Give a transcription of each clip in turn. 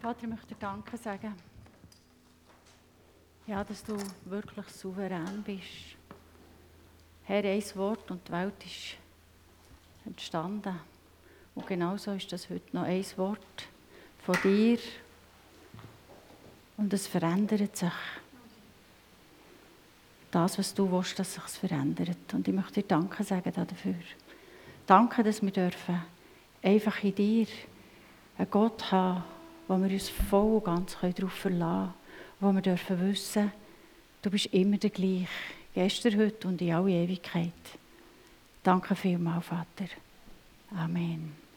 Vater, ich möchte dir Danke sagen. Ja, dass du wirklich souverän bist. Herr, ein Wort und die Welt ist entstanden. Und genauso ist das heute noch ein Wort von dir. Und es verändert sich. Das, was du willst, dass sich verändert. Und ich möchte dir Danke sagen dafür. Danke, dass wir dürfen einfach in dir einen Gott haben, wo wir uns voll und ganz darauf verlassen können, wo wir dürfen wissen, du bist immer der gleiche, gestern, heute und in alle Ewigkeit. Danke vielmals, Vater. Amen.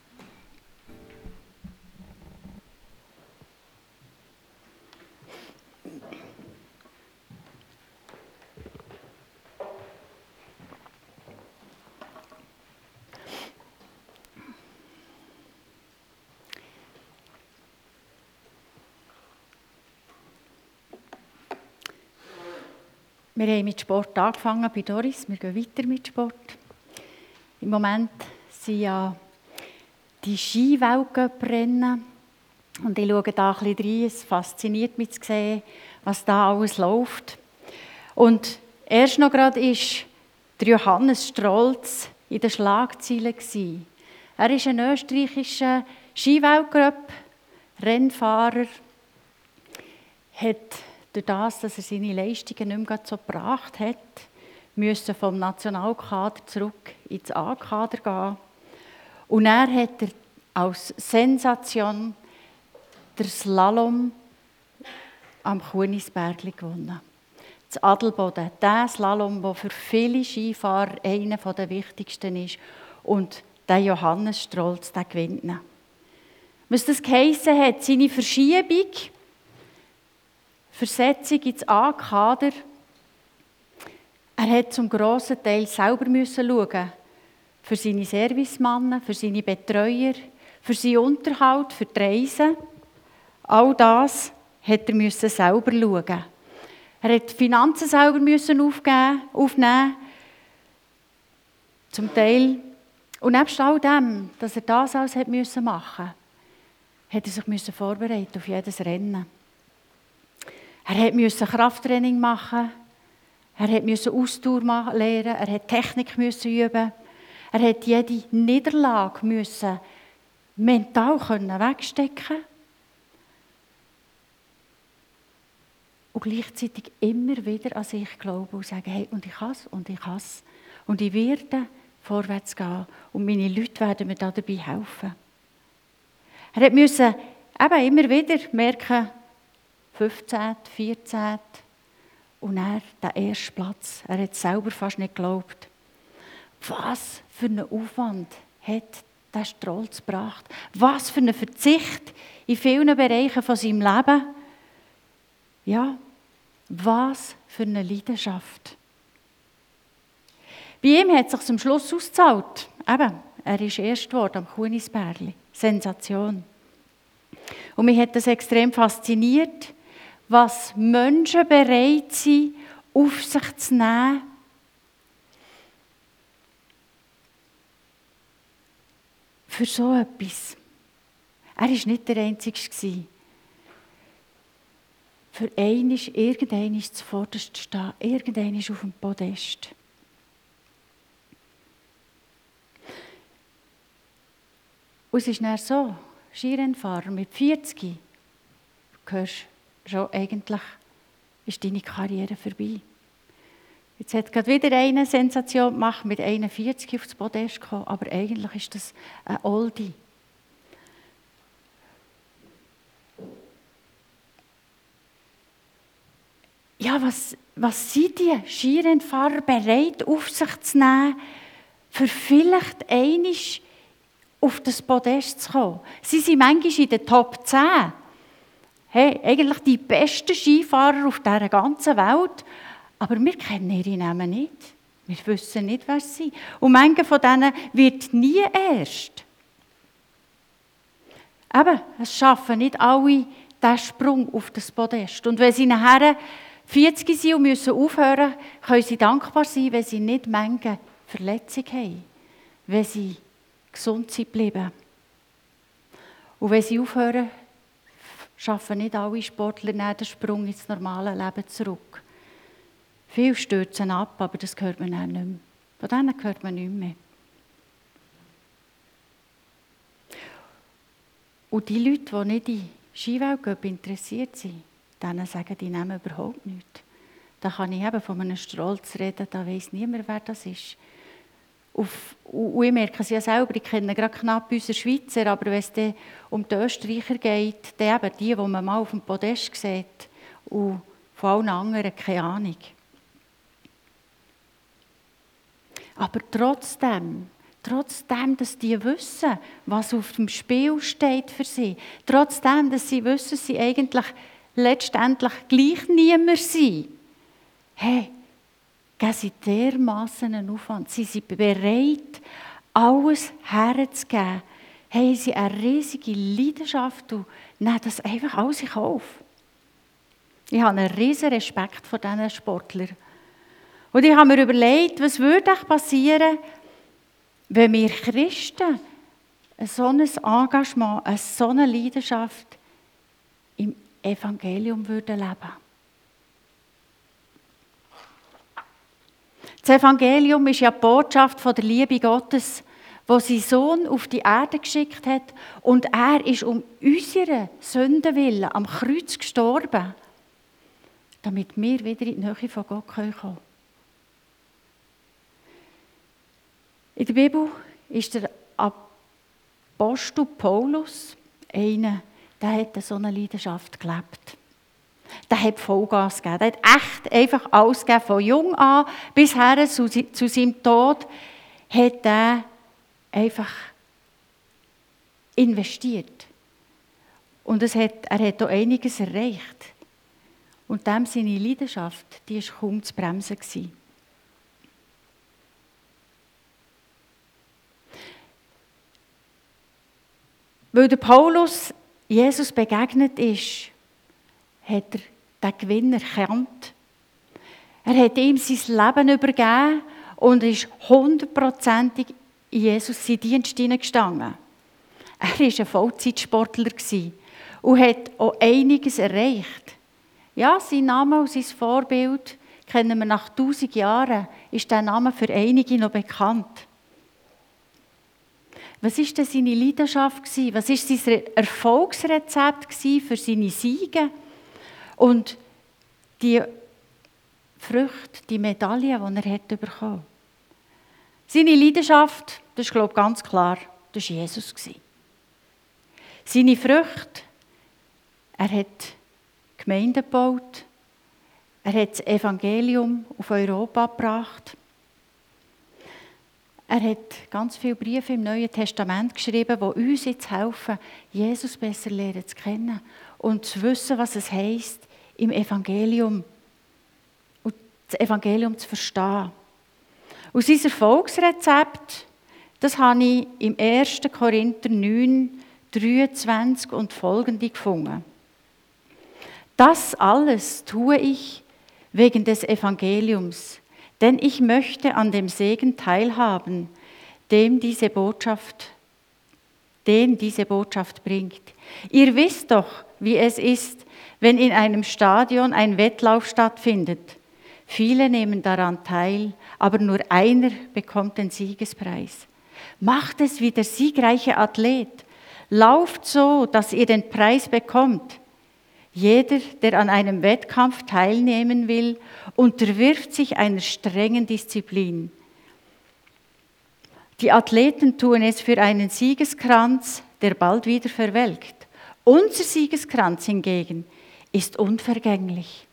Wir haben mit Sport angefangen bei Doris. Wir gehen weiter mit Sport. Im Moment sind ja die Skiweltcuprennen. Und ich schaue da ein bisschen rein. Es fasziniert mich zu sehen, was da alles läuft. Und erst noch gerade ist Johannes Strolz in den Schlagzeilen. Er ist ein österreichischer Skiweltcup-Rennfahrer, hat durch das, dass er seine Leistungen nicht mehr so gebracht hat, müssen vom Nationalkader zurück ins A-Kader gehen. Und er hat er als Sensation der Slalom am Kunisberg gewonnen. Das Adelboden, der Slalom, der für viele Skifahrer einer der wichtigsten ist. Und der Johannes Strolz, der gewinnt ihn. Was das geheissen hat, seine Verschiebung Versetzung ins A-Kader. Er hat zum grossen Teil selber schauen. Für seine Servicemannen, für seine Betreuer, für seinen Unterhalt, für die Reisen. All das hat er müssen selber schauen. Er hat die Finanzen selber müssen aufgeben, aufnehmen. Zum Teil. Und nebst all dem, dass er das alles hat müssen machen, hat er sich müssen vorbereiten auf jedes Rennen. Er musste Krafttraining machen. Er musste Ausdauer lernen. Er musste Technik üben. Er musste jede Niederlage mental wegstecken Und gleichzeitig immer wieder an sich glauben und sagen, hey, und ich es, und ich es. Und ich werde vorwärts gehen. Und meine Leute werden mir dabei helfen. Er musste eben immer wieder merken, 15., 14. Und er, der erste Platz. Er hat selber fast nicht geglaubt. Was für einen Aufwand hat der Strolz gebracht? Was für einen Verzicht in vielen Bereichen von seinem Leben? Ja, was für eine Leidenschaft. Bei ihm hat es sich zum Schluss ausgezahlt. Eben, er ist erst geworden am Kunisberli. Sensation. Und mich hat das extrem fasziniert, was Menschen bereit sind, auf sich zu nehmen. Für so etwas. Er war nicht der Einzige. Für einen ist irgendein zuvorderst stehen, irgendein ist auf dem Podest. Und es ist dann so, Skirennfahrer mit 40, du hörst schon eigentlich ist deine Karriere vorbei. Jetzt hat gerade wieder eine Sensation gemacht, mit 41 aufs Podest gekommen, aber eigentlich ist das ein Oldie. Ja, was, was sind die Skirennfahrer bereit, auf sich zu nehmen, für vielleicht einig auf das Podest zu kommen? Sie sind manchmal in den Top 10 hey, eigentlich die besten Skifahrer auf dieser ganzen Welt, aber wir kennen ihre Namen nicht. Wir wissen nicht, wer sie sind. Und manche von denen wird nie erst. Eben, es schaffen nicht alle diesen Sprung auf das Podest. Und wenn sie nachher 40 sind und müssen aufhören, können sie dankbar sein, wenn sie nicht Menge Verletzungen haben. Wenn sie gesund sind bleiben. Und wenn sie aufhören, schaffen nicht alle Sportler den Sprung ins normale Leben zurück. Viele stürzen ab, aber das hört man auch nicht mehr. Von denen hört man nicht mehr. Und die Leute, die nicht in Skiweltcup interessiert sind, denen sagen die nehmen überhaupt nichts. Da kann ich eben von einem Strolz reden, da weiß niemand, wer das ist. Auf, und ich merke es ja selber, ich kenne gerade knapp unsere Schweizer, aber wenn es um die Österreicher geht, dann eben die, die man mal auf dem Podest sieht und von allen anderen keine Ahnung. Aber trotzdem, trotzdem, dass die wissen, was auf dem Spiel steht für sie, trotzdem, dass sie wissen, dass sie eigentlich letztendlich gleich niemand sind, hey, geben sie dermassen einen Aufwand. Sie sind bereit, alles herzugeben. Haben sie eine riesige Leidenschaft und nehmen das einfach alles in Kauf. Ich habe einen riesen Respekt vor diesen Sportlern. Und ich habe mir überlegt, was würde passieren, wenn wir Christen ein Engagement, eine so eine Leidenschaft im Evangelium würden leben Das Evangelium ist ja die Botschaft von der Liebe Gottes, wo sein Sohn auf die Erde geschickt hat und er ist um unsere Sünden willen am Kreuz gestorben, damit wir wieder in die Nähe von Gott kommen können. In der Bibel ist der Apostel Paulus einer, der hat so eine Leidenschaft gelebt der hat Vollgas gegeben. Der hat echt einfach alles gegeben. Von jung an bis her zu, zu seinem Tod hat er einfach investiert. Und es hat, er hat auch einiges erreicht. Und dem seine Leidenschaft, die war kaum zu bremsen. Gewesen. Weil der Paulus Jesus begegnet ist, hat er den Gewinn erkannt. Er hat ihm sein Leben übergeben und ist hundertprozentig in Jesus seinen Dienst hineingestanden. Er war ein Vollzeitsportler und hat auch einiges erreicht. Ja, sein Name und sein Vorbild kennen wir nach tausend Jahren, ist der Name für einige noch bekannt. Was war denn seine Leidenschaft? Was war sein Erfolgsrezept für seine Siege? Und die Früchte, die Medaille, die er hat bekommen Seine Leidenschaft, das ist, glaube ich, ganz klar, das war Jesus. Seine Früchte, er hat Gemeinden gebaut, er hat das Evangelium auf Europa gebracht. Er hat ganz viele Briefe im Neuen Testament geschrieben, die uns jetzt helfen, Jesus besser lernen zu kennen und zu wissen, was es heisst, im Evangelium und das Evangelium zu verstehen. Aus sein Erfolgsrezept, das habe ich im 1. Korinther 9, 23 und folgende gefunden. Das alles tue ich wegen des Evangeliums, denn ich möchte an dem Segen teilhaben, dem diese Botschaft, den diese Botschaft bringt. Ihr wisst doch, wie es ist, wenn in einem Stadion ein Wettlauf stattfindet. Viele nehmen daran teil, aber nur einer bekommt den Siegespreis. Macht es wie der siegreiche Athlet. Lauft so, dass ihr den Preis bekommt. Jeder, der an einem Wettkampf teilnehmen will, unterwirft sich einer strengen Disziplin. Die Athleten tun es für einen Siegeskranz, der bald wieder verwelkt. Unser Siegeskranz hingegen ist unvergänglich.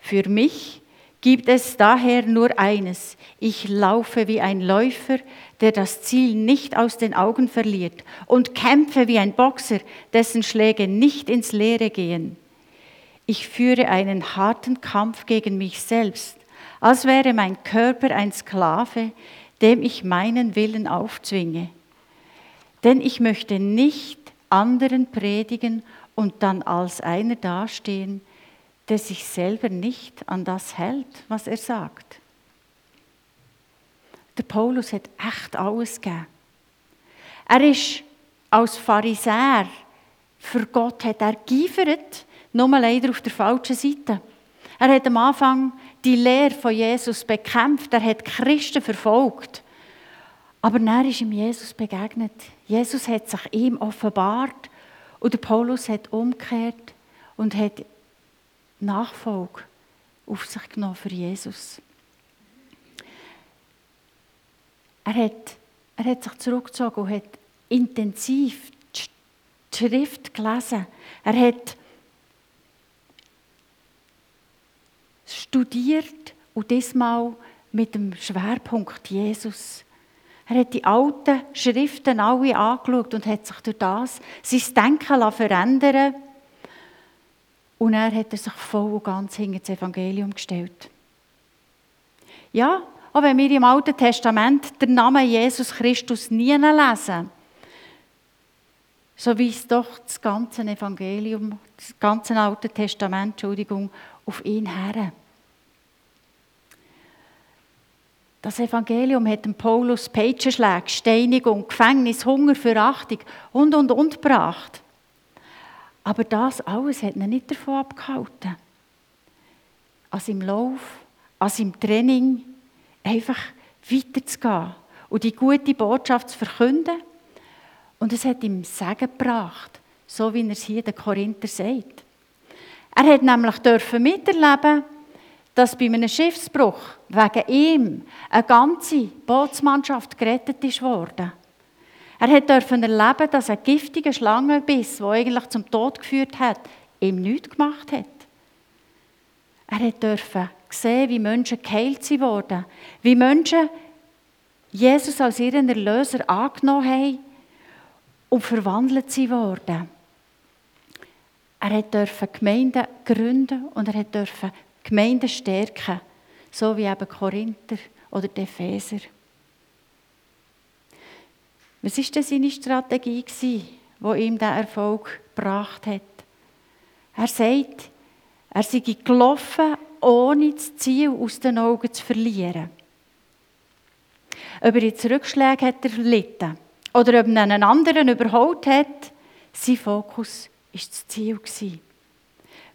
Für mich gibt es daher nur eines. Ich laufe wie ein Läufer, der das Ziel nicht aus den Augen verliert und kämpfe wie ein Boxer, dessen Schläge nicht ins Leere gehen. Ich führe einen harten Kampf gegen mich selbst, als wäre mein Körper ein Sklave, dem ich meinen Willen aufzwinge. Denn ich möchte nicht anderen predigen und dann als einer dastehen, der sich selber nicht an das hält, was er sagt. Der Paulus hat echt alles gegeben. Er ist als Pharisäer für Gott hat er geifert, nur leider auf der falschen Seite. Er hat am Anfang die Lehre von Jesus bekämpft, er hat Christen verfolgt. Aber dann ist ihm Jesus begegnet. Jesus hat sich ihm offenbart und der Paulus hat umgekehrt und hat Nachfolge auf sich genommen für Jesus. Er hat, er hat sich zurückgezogen und hat intensiv die Schrift gelesen. Er hat studiert und diesmal mit dem Schwerpunkt Jesus. Er hat die alten Schriften alle angeschaut und hat sich durch das sein Denken verändern Und er hat sich voll und ganz hinter das Evangelium gestellt. Ja, auch wenn wir im Alten Testament den Namen Jesus Christus nie lesen, so weist doch das ganze Evangelium, das ganze Alte Testament, Entschuldigung, auf ihn her. Das Evangelium hat dem Paulus Peitschenschläge, Steinigung, Gefängnis, Hunger, Verachtung und, und, und gebracht. Aber das alles hat ihn nicht davon abgehalten, an seinem Lauf, an seinem Training einfach weiterzugehen und die gute Botschaft zu verkünden. Und es hat ihm Segen gebracht, so wie er es hier den Korinther sagt. Er hat nämlich dürfen miterleben, dass bei einem Schiffsbruch wegen ihm eine ganze Bootsmannschaft gerettet ist worden. Er durfte erleben, dass ein giftiger Schlangenbiss, der eigentlich zum Tod geführt hat, ihm nichts gemacht hat. Er durfte sehen, wie Menschen geheilt wurden, wie Menschen Jesus als ihren Erlöser angenommen haben und verwandelt wurden. Er durfte Gemeinden gründen und er durfte Gemeinden stärken, so wie eben Korinther oder Epheser. Was war denn seine Strategie, die ihm diesen Erfolg gebracht hat? Er sagt, er sei gelaufen, ohne das Ziel aus den Augen zu verlieren. Ob er jetzt Rückschläge hat erlitten oder ob er einen anderen überholt hat, sein Fokus war das Ziel.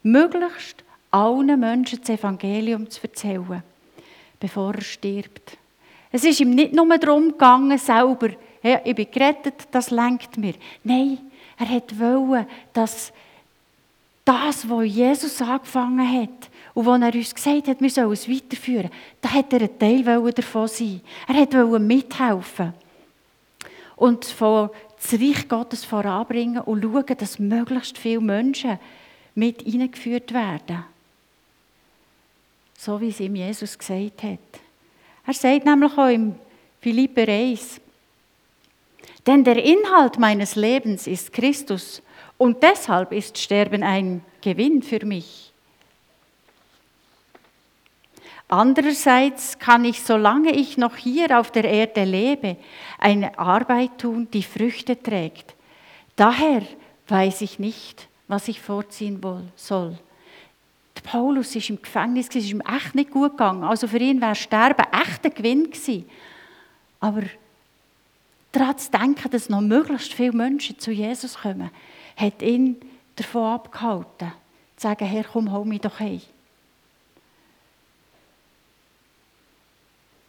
Möglichst allen Menschen das Evangelium zu erzählen, bevor er stirbt. Es ist ihm nicht nur darum gegangen, selber, hey, ich bin gerettet, das lenkt mir. Nein, er wollte, dass das, was Jesus angefangen hat und was er uns gesagt hat, wir sollen es weiterführen, da hat er ein Teil davon sein. Er wollte mithelfen und das Reich Gottes voranbringen und schauen, dass möglichst viele Menschen mit hineingeführt werden so wie es ihm Jesus gesagt hat. Er sagt nämlich auch im Philipper 1, denn der Inhalt meines Lebens ist Christus und deshalb ist Sterben ein Gewinn für mich. Andererseits kann ich, solange ich noch hier auf der Erde lebe, eine Arbeit tun, die Früchte trägt. Daher weiß ich nicht, was ich vorziehen soll. Paulus ist im Gefängnis, es ist ihm echt nicht gut gegangen. Also für ihn wäre Sterben echt ein Gewinn gewesen. Aber daran zu denken, dass noch möglichst viele Menschen zu Jesus kommen, hat ihn davon abgehalten, zu sagen, Herr, komm, hol mich doch heim.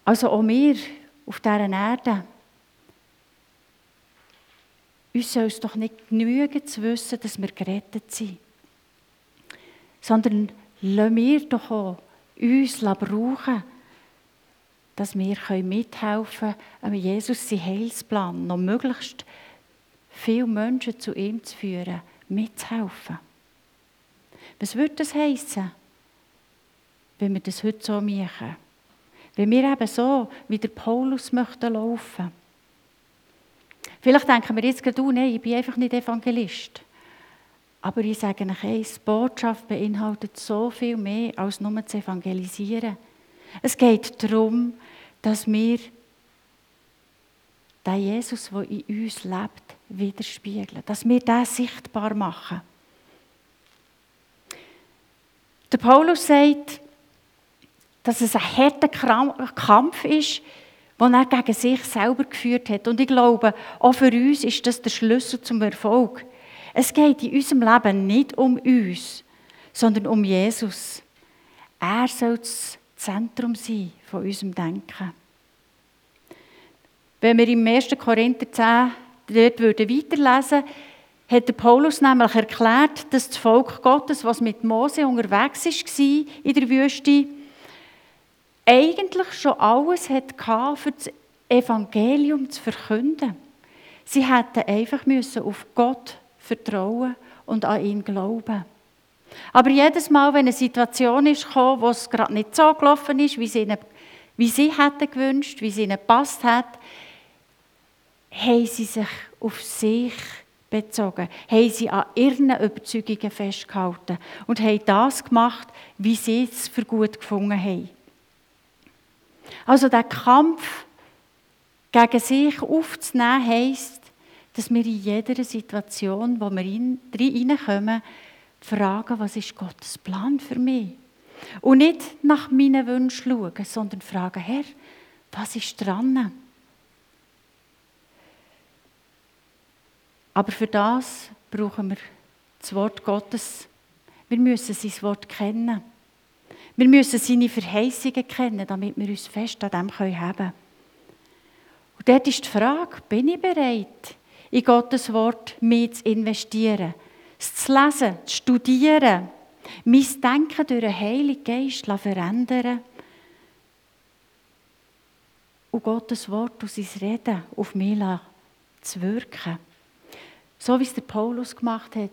Also auch wir auf dieser Erde, uns soll es doch nicht genügen zu wissen, dass wir gerettet sind, sondern lassen wir doch auch uns brauchen, dass wir mithelfen können, Jesus seinen Heilsplan noch möglichst viele Menschen zu ihm zu führen, mitzuhelfen. Was würde das heißen, wenn wir das heute so machen? Wenn wir eben so wie der Paulus möchten laufen. Vielleicht denken wir jetzt gerade, oh nein, ich bin einfach nicht Evangelist. Aber ich sage euch eins, Botschaft beinhaltet so viel mehr als nur zu evangelisieren. Es geht darum, dass wir den Jesus, der in uns lebt, widerspiegeln. Dass wir das sichtbar machen. Der Paulus sagt, dass es ein harter Kampf ist, den er gegen sich selber geführt hat. Und ich glaube, auch für uns ist das der Schlüssel zum Erfolg. Es geht in unserem Leben nicht um uns, sondern um Jesus. Er soll das Zentrum sein von unserem Denken. Wenn wir im 1. Korinther 10 dort weiterlesen würden, hat Paulus nämlich erklärt, dass das Volk Gottes, was mit Mose unterwegs war in der Wüste, eigentlich schon alles hatte, für das Evangelium zu verkünden. Sie hätten einfach müssen auf Gott vertrauen und an ihn glauben. Aber jedes Mal, wenn eine Situation ist gekommen, wo es gerade nicht so gelaufen ist, wie sie, ihnen, wie sie hätten gewünscht, wie sie ihnen gepasst hat, haben sie sich auf sich bezogen, haben sie an ihren Überzeugungen festgehalten und haben das gemacht, wie sie es für gut gefunden haben. Also der Kampf gegen sich aufzunehmen, heisst, dass wir in jeder Situation, wo wir reinkommen, fragen, was ist Gottes Plan für mich? Und nicht nach meinen Wünschen schauen, sondern fragen, Herr, was ist dran? Aber für das brauchen wir das Wort Gottes. Wir müssen sein Wort kennen. Wir müssen seine Verheißungen kennen, damit wir uns fest an dem haben können. Und dort ist die Frage, bin ich bereit, in Gottes Wort mit zu investieren, es zu lesen, zu studieren, mein Denken durch den Heiligen Geist zu verändern und Gottes Wort und sein Reden auf mich zu wirken. So wie es der Paulus gemacht hat.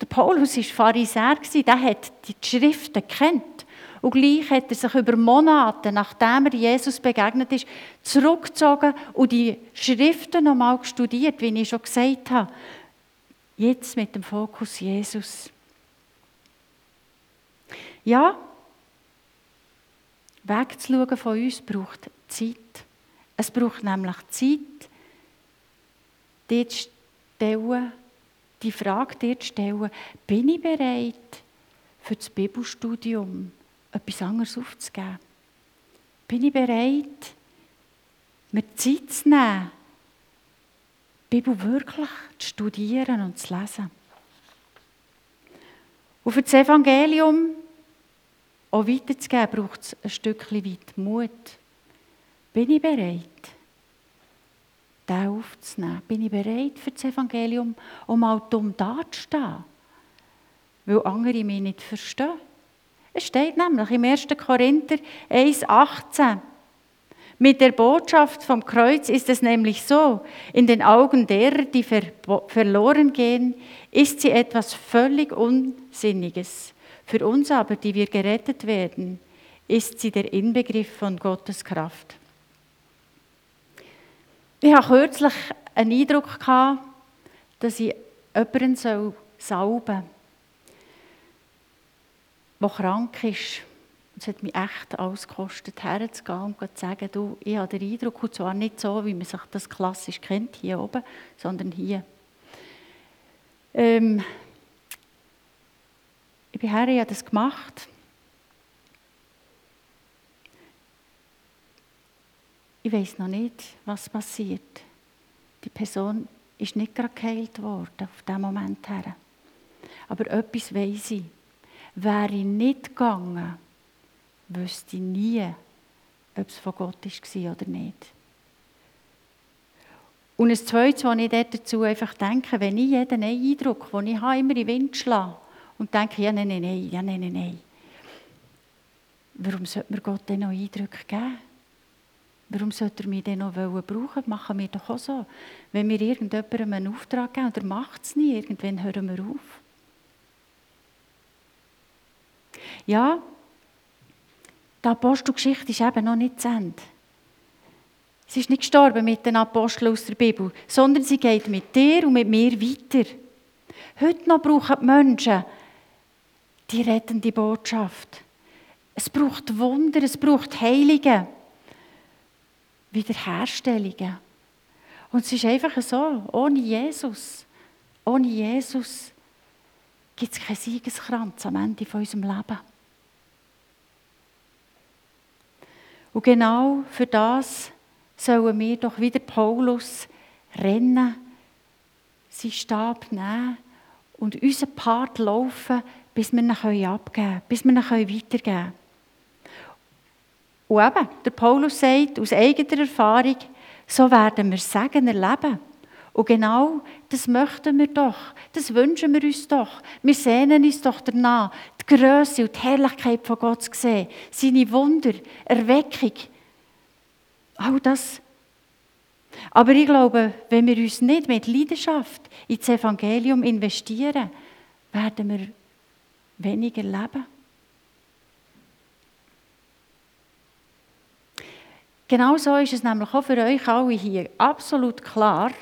Der Paulus war Pharisäer, der hat die Schriften kennt. Und gleich hat er sich über Monate, nachdem er Jesus begegnet ist, zurückgezogen und die Schriften nochmal studiert, wie ich schon gesagt habe. Jetzt mit dem Fokus Jesus. Ja, wegzuschauen von uns braucht Zeit. Es braucht nämlich Zeit, dort stellen, die Frage dir zu stellen, bin ich bereit für das Bibelstudium etwas anderes aufzugeben? Bin ich bereit, mir Zeit zu nehmen, die Bibel wirklich zu studieren und zu lesen? Und für das Evangelium auch weiterzugeben, braucht es ein Stückchen weit Mut. Bin ich bereit? den aufzunehmen? Bin ich bereit für das Evangelium, um mal dumm dazustehen? Weil andere mich nicht verstehen. Es steht nämlich im 1. Korinther 1,18. Mit der Botschaft vom Kreuz ist es nämlich so, in den Augen derer, die ver verloren gehen, ist sie etwas völlig Unsinniges. Für uns aber, die wir gerettet werden, ist sie der Inbegriff von Gottes Kraft. Ich hatte kürzlich einen Eindruck, dass ich jemanden salben soll, der krank ist. Es hat mich echt alles gekostet, herzugehen und zu sagen, du, ich habe den Eindruck, und zwar nicht so, wie man sich das klassisch kennt, hier oben, sondern hier. Ähm, ich bin her, ich habe das gemacht. ich weiß noch nicht, was passiert. Die Person ist nicht gerade geheilt worden, auf diesen Moment her. Aber etwas weiß ich. Wäre ich nicht gegangen, wüsste ich nie, ob es von Gott war oder nicht. Und ein zweites, was ich dazu einfach denke, wenn ich jeden Eindruck, den ich habe, immer in den Wind schlage und denke, ja, nein, nein, nein, ja, nein, nein, nein. Warum sollte mir Gott denn noch Eindrücke geben? Warum sollte er mich denn noch brauchen? Machen wir doch auch so. Wenn wir irgendjemandem einen Auftrag geben und er macht es nicht, irgendwann hören wir auf. Ja, die Apostelgeschichte ist eben noch nicht zu Ende. Sie ist nicht gestorben mit den Aposteln aus der Bibel, sondern sie geht mit dir und mit mir weiter. Heute noch brauchen die Menschen die rettende Botschaft. Es braucht Wunder, es braucht Heilige. Wiederherstellungen. Und es ist einfach so, ohne Jesus, ohne Jesus gibt es keinen Siegeskranz am Ende von unserem Leben. Und genau für das sollen wir doch wieder Paulus rennen, seinen Stab nehmen und unseren Part laufen, bis wir ihn abgeben können, bis wir ihn weitergeben können. Und eben, der Paulus sagt aus eigener Erfahrung, so werden wir Segen erleben. Und genau das möchten wir doch, das wünschen wir uns doch. Wir sehnen uns doch danach, die Größe und die Herrlichkeit von Gott zu sehen, seine Wunder, Erweckung. All das. Aber ich glaube, wenn wir uns nicht mit Leidenschaft ins Evangelium investieren, werden wir weniger leben. Genau so ist es nämlich auch für euch alle hier absolut klar,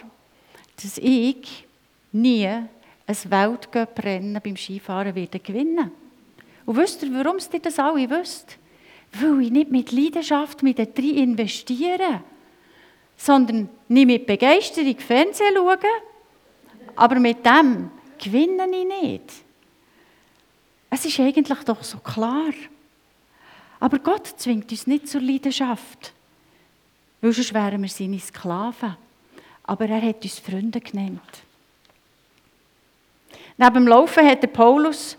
dass ich nie ein Weltcuprennen beim Skifahren werde gewinnen Und wisst ihr, warum ihr das alle wisst? Weil ich nicht mit Leidenschaft mit den drei investiere, sondern nicht mit Begeisterung Fernsehen schaue, aber mit dem gewinne ich nicht. Es ist eigentlich doch so klar. Aber Gott zwingt uns nicht zur Leidenschaft weil sonst wären wir seine Sklaven. Aber er hat uns Freunde genannt. Neben dem Laufen hat der Paulus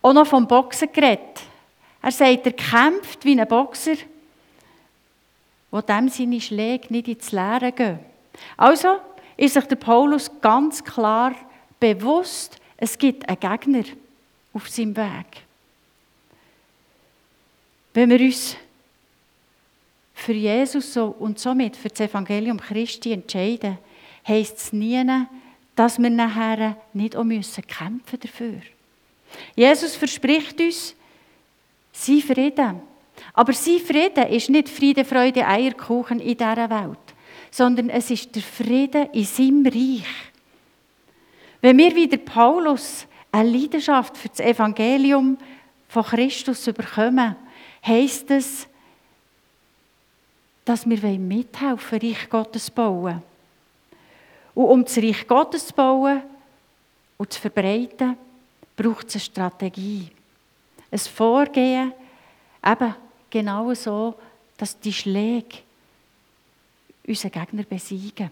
auch noch vom Boxen geredet. Er sagt, er kämpft wie ein Boxer, wo dem seine Schläge nicht ins Leere gehen. Also ist sich der Paulus ganz klar bewusst, es gibt einen Gegner auf seinem Weg. Wenn wir uns für Jesus und somit für das Evangelium Christi entscheiden, heisst es nie, dass wir nachher nicht auch müssen kämpfen dafür. Jesus verspricht uns sein Frieden. Aber sein Frieden ist nicht Friede, Freude, Eierkuchen in dieser Welt, sondern es ist der Frieden in seinem Reich. Wenn wir wie der Paulus eine Leidenschaft für das Evangelium von Christus bekommen, heisst es, dass wir mithelfen wollen, Reich Gottes zu bauen. Und um das Reich Gottes zu bauen und zu verbreiten, braucht es eine Strategie. Ein Vorgehen, eben genau so, dass die Schläge unseren Gegner besiegen.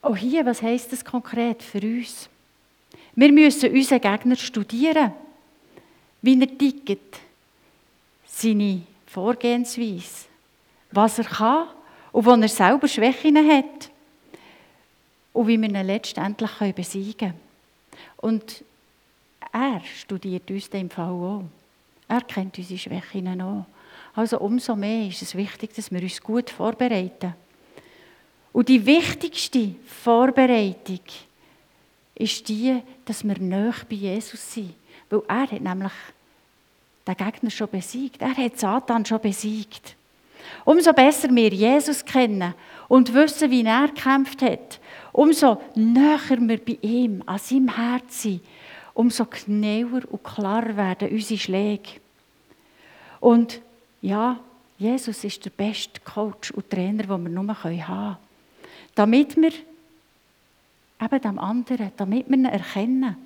Auch hier, was heisst das konkret für uns? Wir müssen unseren Gegner studieren, wie er tickt, seine Vorgehensweise, was er kann und wo er selber Schwächen hat und wie wir ihn letztendlich besiegen können. Und er studiert uns dem Fall auch. Er kennt unsere Schwächen auch. Also umso mehr ist es wichtig, dass wir uns gut vorbereiten. Und die wichtigste Vorbereitung ist die, dass wir näher bei Jesus sind. Weil er hat nämlich den Gegner schon besiegt. Er hat Satan schon besiegt. Umso besser wir Jesus kennen und wissen, wie er gekämpft hat, umso näher wir bei ihm, an seinem Herz sind, umso genauer und klarer werden unsere Schläge. Und ja, Jesus ist der beste Coach und Trainer, den wir nur haben können. Damit wir eben dem anderen, damit wir ihn erkennen.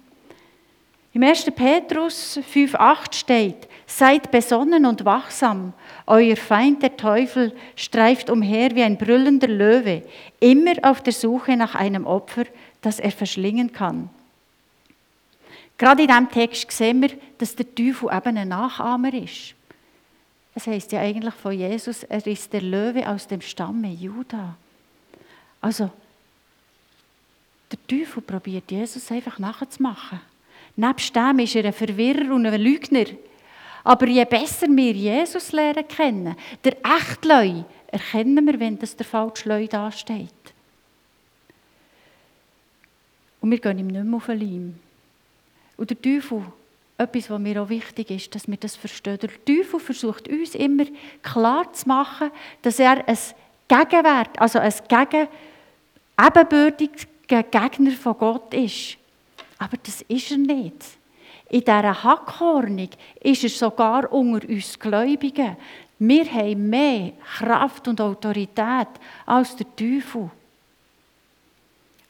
Im 1. Petrus 5,8 steht, seid besonnen und wachsam. Euer Feind, der Teufel, streift umher wie ein brüllender Löwe, immer auf der Suche nach einem Opfer, das er verschlingen kann. Gerade in diesem Text sehen wir, dass der Teufel eben ein Nachahmer ist. Das heißt ja eigentlich von Jesus, er ist der Löwe aus dem Stamme Juda. Also, der Teufel probiert Jesus einfach nachzumachen. Nebst dem ist er ein Verwirrer und ein Lügner. Aber je besser wir Jesus lernen kennen, der echte Leu, erkennen wir, wenn das der falsche Leu dasteht. Und wir gehen ihm nicht mehr auf den Leim. Und der Teufel, etwas, was mir auch wichtig ist, dass wir das verstehen. Der Teufel versucht uns immer klar zu machen, dass er ein Gegenwert, also ein Gegen, ebenbürtiger Gegner von Gott ist. Aber das ist er nicht. In dieser Hackhornung ist er sogar unter uns Gläubigen. Wir haben mehr Kraft und Autorität als der Teufel.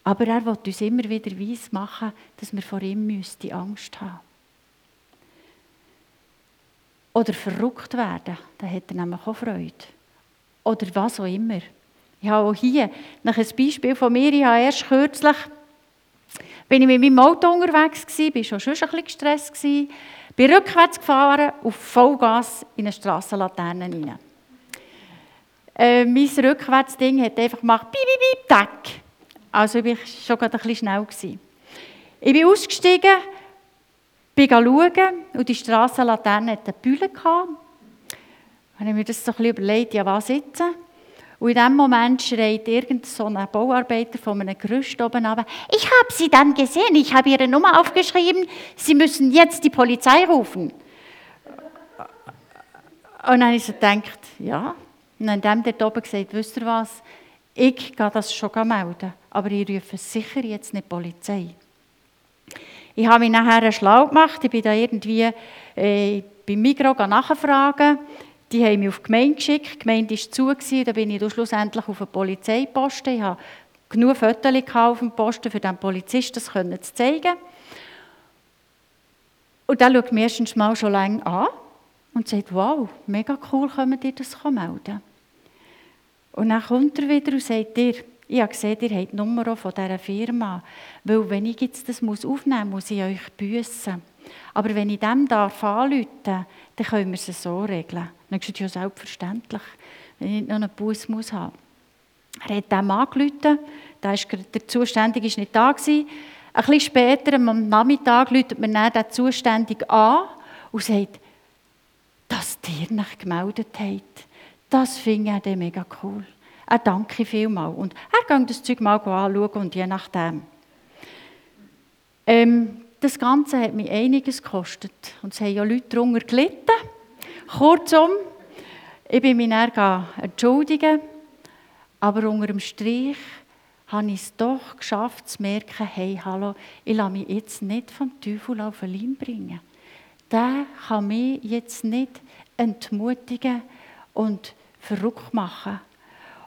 Aber er will uns immer wieder weiss machen, dass wir vor ihm die Angst haben Oder verrückt werden, da hat er nämlich auch Freude. Oder was auch immer. Ich habe auch hier noch ein Beispiel von mir. Ich habe erst kürzlich bin ich mit meinem Auto unterwegs gewesen, bin schon schon ein bisschen gestresst gewesen, bin rückwärts gefahren, auf Vollgas in eine Strassenlaterne rein. Äh, mein Rückwärtsding hat einfach gemacht, piep, piep, piep, tack. Also ich war schon gerade ein bisschen schnell. Gewesen. Ich bin ausgestiegen, bin schauen und die Strassenlaterne hatte eine Bühne. Gehabt. Dann habe ich mir das so ein bisschen überlegt, ja was jetzt? Und in dem Moment schreit irgend so Bauarbeiter von einem Gerüst oben runter, ich habe Sie dann gesehen, ich habe Ihre Nummer aufgeschrieben, Sie müssen jetzt die Polizei rufen. Und dann habe ich gedacht, ja. Und dann hat der oben gesagt, wisst ihr was, ich gehe das schon melden, aber ich rufe sicher jetzt nicht die Polizei. Ich habe mich nachher schlau gemacht, ich bin da irgendwie äh, beim Mikro nachfragen. Die haben mich auf die Gemeinde geschickt. Die Gemeinde war zu, gewesen. da bin ich dann schlussendlich auf einen Polizeiposten. Ich hatte genug Fotos auf dem Posten, für den Polizisten das zu zeigen. Und der schaut mich erstens mal schon lange an und sagt, wow, mega cool, können ihr das melden. Und dann kommt er wieder und sagt dir, ich habe gesehen, ihr habt die Nummer von dieser Firma. Weil wenn ich jetzt das aufnehmen muss, muss ich euch büssen. Aber wenn ich dem darf dann können wir es so regeln. Dann gesagt, ja selbstverständlich, wenn ich nicht noch einen Bus muss haben. Er hat dem angerufen, der, ist, der Zuständige war nicht da. Gewesen. Ein bisschen später, am Nachmittag, ruft mir dann der Zuständige an und sagt, dass ihr nicht gemeldet habt. Das finde ich mega cool. Er danke vielmals. Und er geht das Zeug mal anschauen und je nachdem. Ähm, das Ganze hat mich einiges gekostet. Und es haben ja Leute darunter gelitten. Kurzum, ich bin mich dann entschuldigen, aber unter dem Strich habe ich es doch geschafft zu merken, hey, hallo, ich lasse mich jetzt nicht vom Teufel auf den Leim bringen. Der kann mich jetzt nicht entmutigen und verrückt machen.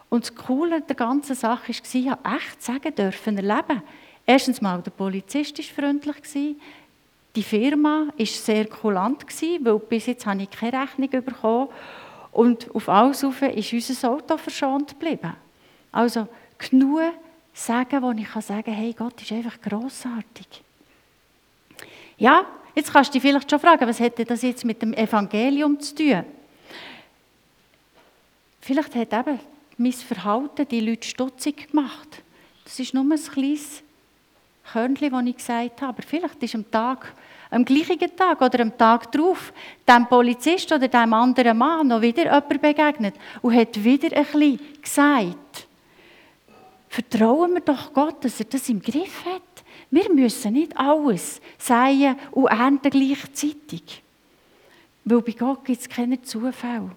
Und das Coole der ganzen Sache war, ich habe echt sagen dürfen, erleben. Erstens mal, der Polizist war freundlich. Die Firma war sehr kulant, weil bis jetzt habe ich keine Rechnung bekommen. Und auf alles rauf ist unser Auto verschont geblieben. Also genug sagen, wo ich sagen kann, hey, Gott ist einfach grossartig. Ja, jetzt kannst du dich vielleicht schon fragen, was hätte das jetzt mit dem Evangelium zu tun? Vielleicht hat eben mein Verhalten die Leute stutzig gemacht. Das ist nur ein kleines Körnchen, das ich gesagt habe. Aber vielleicht ist am Tag, am gleichen Tag oder am Tag darauf dem Polizist oder dem anderen Mann noch wieder jemand begegnet und hat wieder ein bisschen gesagt, vertrauen wir doch Gott, dass er das im Griff hat. Wir müssen nicht alles säen und ernten gleichzeitig. Weil bei Gott gibt es keine Zufälle.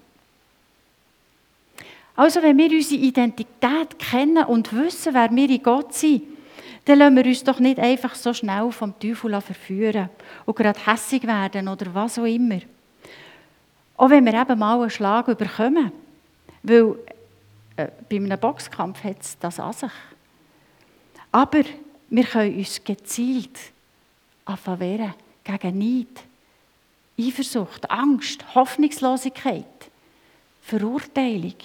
Also wenn wir unsere Identität kennen und wissen, wer wir in Gott sind, dann lassen wir uns doch nicht einfach so schnell vom Teufel verführen und gerade hässig werden oder was auch immer. Auch wenn wir eben mal einen Schlag überkommen. Weil äh, bei einem Boxkampf hat es das an sich. Aber wir können uns gezielt wehren gegen Neid, Eifersucht, Angst, Hoffnungslosigkeit, Verurteilung.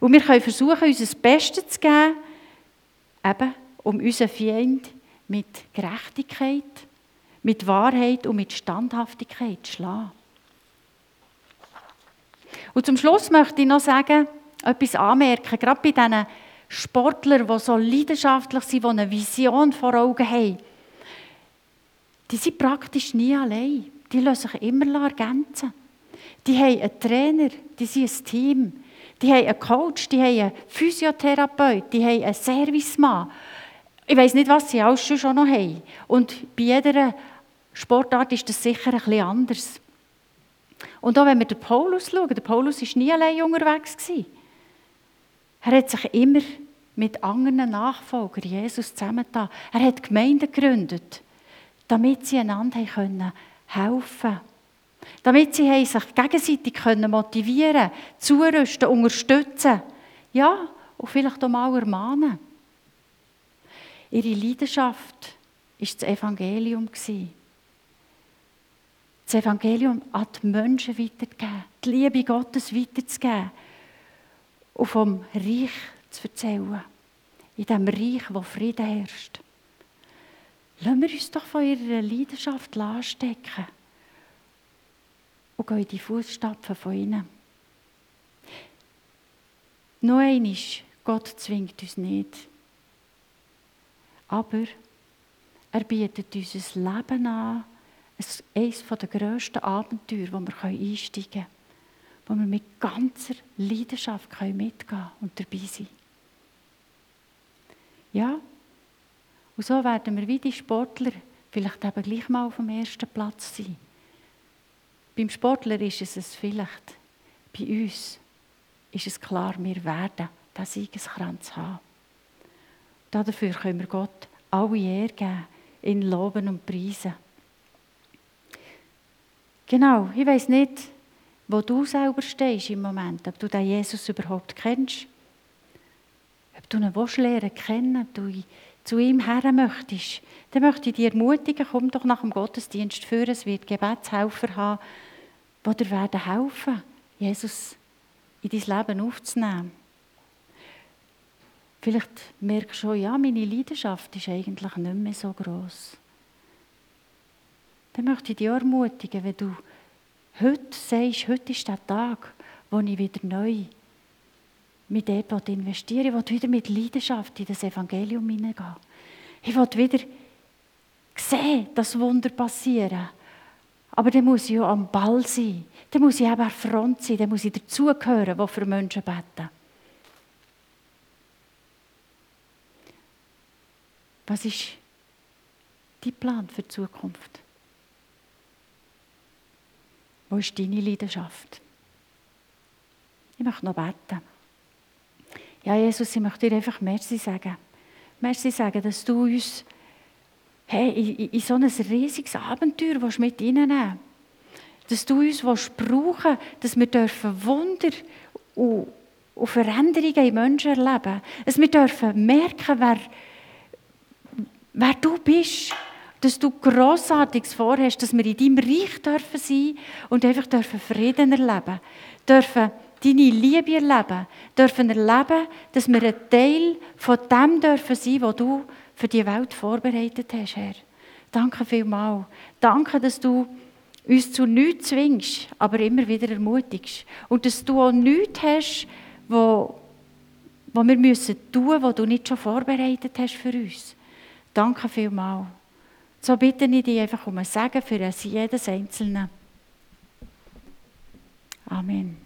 Und wir können versuchen, unser Bestes zu geben, eben um unseren Feind mit Gerechtigkeit, mit Wahrheit und mit Standhaftigkeit zu schlagen. Und zum Schluss möchte ich noch sagen, etwas anmerken, gerade bei diesen Sportlern, die so leidenschaftlich sind, die eine Vision vor Augen haben. Die sind praktisch nie allein. Die lassen sich immer ergänzen. Die haben einen Trainer, die sind ein Team. Die haben einen Coach, die haben einen Physiotherapeut, die haben einen Servicemann. Ich weiß nicht, was sie alles schon noch haben. Und bei jeder Sportart ist das sicher ein bisschen anders. Und auch wenn wir den Paulus schauen, der Paulus war nie allein unterwegs. Er hat sich immer mit anderen Nachfolgern Jesus zusammengetan. Er hat Gemeinden gegründet, damit sie einander helfen können. Damit sie sich gegenseitig motivieren können, zurüsten, unterstützen. Ja, und vielleicht auch mal ermahnen. Ihre Leidenschaft war das Evangelium. Das Evangelium an die Menschen weiterzugeben, die Liebe Gottes weiterzugeben und vom Reich zu erzählen. In dem Reich, wo Frieden herrscht. Lassen wir uns doch von ihrer Leidenschaft anstecken und gehen in die Fußstapfen von ihnen. Noch einmal, Gott zwingt uns nicht. Aber er bietet uns ein Leben an, eines der grössten Abenteuer, wo wir einsteigen können, wo wir mit ganzer Leidenschaft mitgehen können und dabei sein. Ja, und so werden wir wie die Sportler vielleicht eben gleich mal auf dem ersten Platz sein. Beim Sportler ist es es vielleicht, bei uns ist es klar, wir werden diesen Siegeskranz haben. Dafür können wir Gott alle Ehre geben, ihn loben und preisen. Genau, ich weiß nicht, wo du selber stehst im Moment, ob du den Jesus überhaupt kennst, ob du ihn lernen kennen, ob du zu ihm her möchtest, dann möchte ich dich ermutigen, komm doch nach dem Gottesdienst für, es wird Gebetshelfer haben, die dir werden helfen, Jesus in dein Leben aufzunehmen. Vielleicht merkst du schon, ja, meine Leidenschaft ist eigentlich nicht mehr so groß. Dann möchte ich dich ermutigen, wenn du heute sagst, heute ist der Tag, wo ich wieder neu mit dort investieren will. Ich will wieder mit Leidenschaft in das Evangelium hineingehen. Ich will wieder sehen, dass Wunder passieren. Aber dann muss ich ja am Ball sein. Dann muss ich eben an der Front sein. Dann muss ich dazugehören, die für Menschen beten. Was ist dein Plan für die Zukunft? Wo ist deine Leidenschaft? Ich möchte noch beten. Ja, Jesus, ich möchte dir einfach Merci sagen. Merci sagen, dass du uns hey, in, in so ein riesiges Abenteuer mit reinnehmen Dass du uns brauchen dass wir dürfen Wunder und, und Veränderungen in Menschen erleben. Dass wir dürfen merken, wer, wer du bist. Dass du Grossartiges vorhast, dass wir in deinem Reich dürfen sein und einfach dürfen Frieden erleben dürfen deine Liebe erleben, dürfen erleben, dass wir ein Teil von dem dürfen sein, was du für die Welt vorbereitet hast, Herr. Danke vielmals. Danke, dass du uns zu nichts zwingst, aber immer wieder ermutigst. Und dass du auch nichts hast, wo, wo wir müssen tun, was du nicht schon vorbereitet hast für uns. Danke vielmals. So bitte ich dich einfach um ein Segen für jedes Einzelne. Amen.